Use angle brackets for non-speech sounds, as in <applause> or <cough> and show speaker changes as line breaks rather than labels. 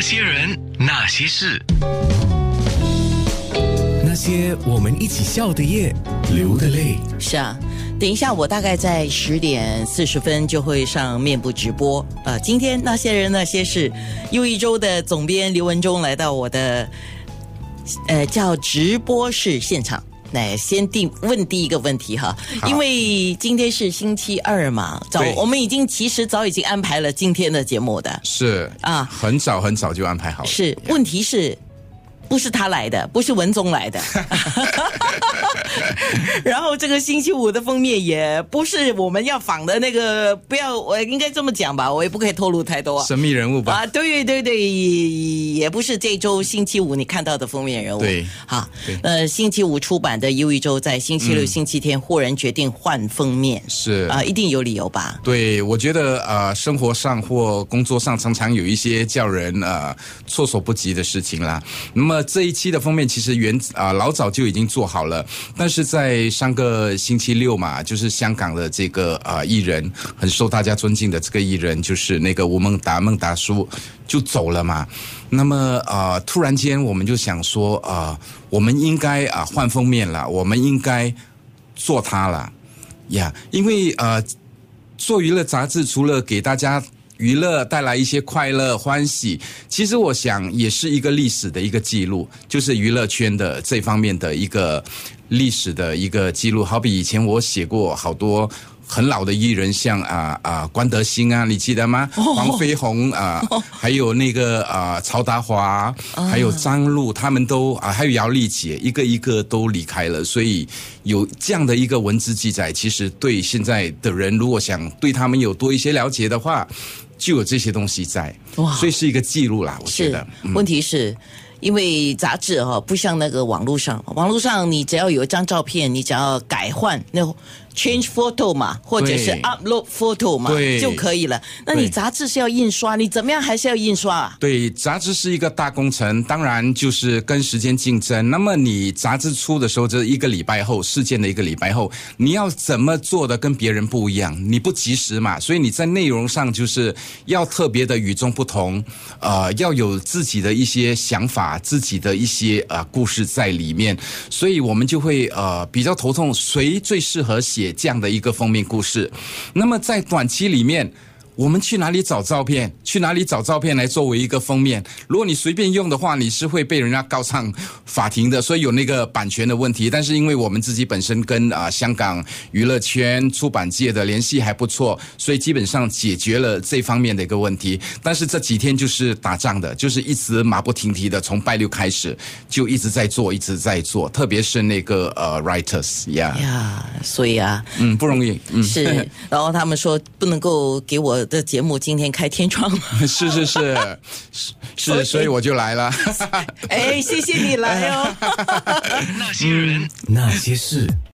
那些人，那些事，
那些我们一起笑的夜，流的泪。
是啊，等一下我大概在十点四十分就会上面部直播。呃，今天那些人那些事，又一周的总编刘文忠来到我的呃叫直播室现场。来，先定问第一个问题哈，因为今天是星期二嘛，早我们已经其实早已经安排了今天的节目的。
是
啊
啊，很早很早就安排好了。
是，问题是。不是他来的，不是文宗来的。<laughs> 然后这个星期五的封面也不是我们要仿的那个，不要，我应该这么讲吧，我也不可以透露太多。
神秘人物吧？
啊，对对对，也也不是这周星期五你看到的封面人物。
对
好，呃，星期五出版的《忧郁周》在星期六、
嗯
星期天忽然决定换封面，
是
啊，一定有理由吧？
对，我觉得呃，生活上或工作上常常有一些叫人呃措手不及的事情啦。那么这一期的封面其实原啊、老早就已经做好了，但是在上个星期六嘛，就是香港的这个啊艺人很受大家尊敬的这个艺人，就是那个吴孟达孟达叔就走了嘛。那么啊、突然间我们就想说啊、我们应该啊、换封面了，我们应该做他了。呀因为呃，做娱乐杂志除了给大家娱乐带来一些快乐欢喜，其实我想也是一个历史的一个记录，就是娱乐圈的这方面的一个历史的一个记录。好比以前我写过好多。很老的艺人，像啊啊关德兴啊，你记得吗？黄飞鸿啊，还有那个啊曹达华，还有张璐，他们都啊，还有姚丽姐，一个一个都离开了，所以有这样的一个文字记载，其实对现在的人，如果想对他们有多一些了解的话，就有这些东西在，
哇
所以是一个记录啦，我觉得。，嗯
问题是。因为杂志哈、不像那个网络上，网络上你只要有一张照片，你只要改换那 change photo 嘛，或者是 upload photo 嘛
对
就可以了。那你杂志是要印刷，你怎么样还是要印刷啊？
对，杂志是一个大工程，当然就是跟时间竞争。那么你杂志出的时候，这一个礼拜后，事件的一个礼拜后，你要怎么做的跟别人不一样？你不及时嘛，所以你在内容上就是要特别的与众不同，呃，要有自己的一些想法，自己的一些呃故事在里面。所以我们就会呃比较头痛，谁最适合写这样的一个封面故事？那么在短期里面。我们去哪里找照片？去哪里找照片来作为一个封面？如果你随便用的话，你是会被人家告上法庭的，所以有那个版权的问题。但是因为我们自己本身跟啊、香港娱乐圈出版界的联系还不错，所以基本上解决了这方面的一个问题。但是这几天就是打仗的，就是一直马不停蹄的，从拜六开始就一直在做，一直在做，特别是那个呃 writers 呀、
呀，所以啊，
嗯，不容易，嗯，
是，然后他们说不能够给我的节目今天开天窗，
吗 <laughs> 是是是 <laughs> 是，所以我就来了。
哎，谢谢你来哦。<laughs>
那些人，
那些事。